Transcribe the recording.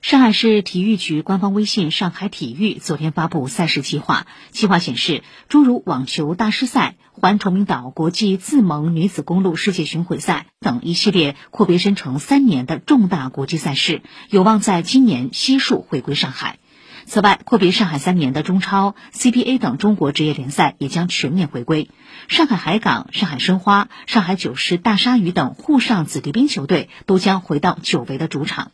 上海市体育局官方微信“上海体育”昨天发布赛事计划，计划显示，诸如网球大师赛、环崇明岛国际自盟女子公路世界巡回赛等一系列阔别申城三年的重大国际赛事，有望在今年悉数回归上海。此外，阔别上海三年的中超、CBA 等中国职业联赛也将全面回归。上海海港、上海申花、上海九狮、大鲨鱼等沪上子弟兵球队都将回到久违的主场。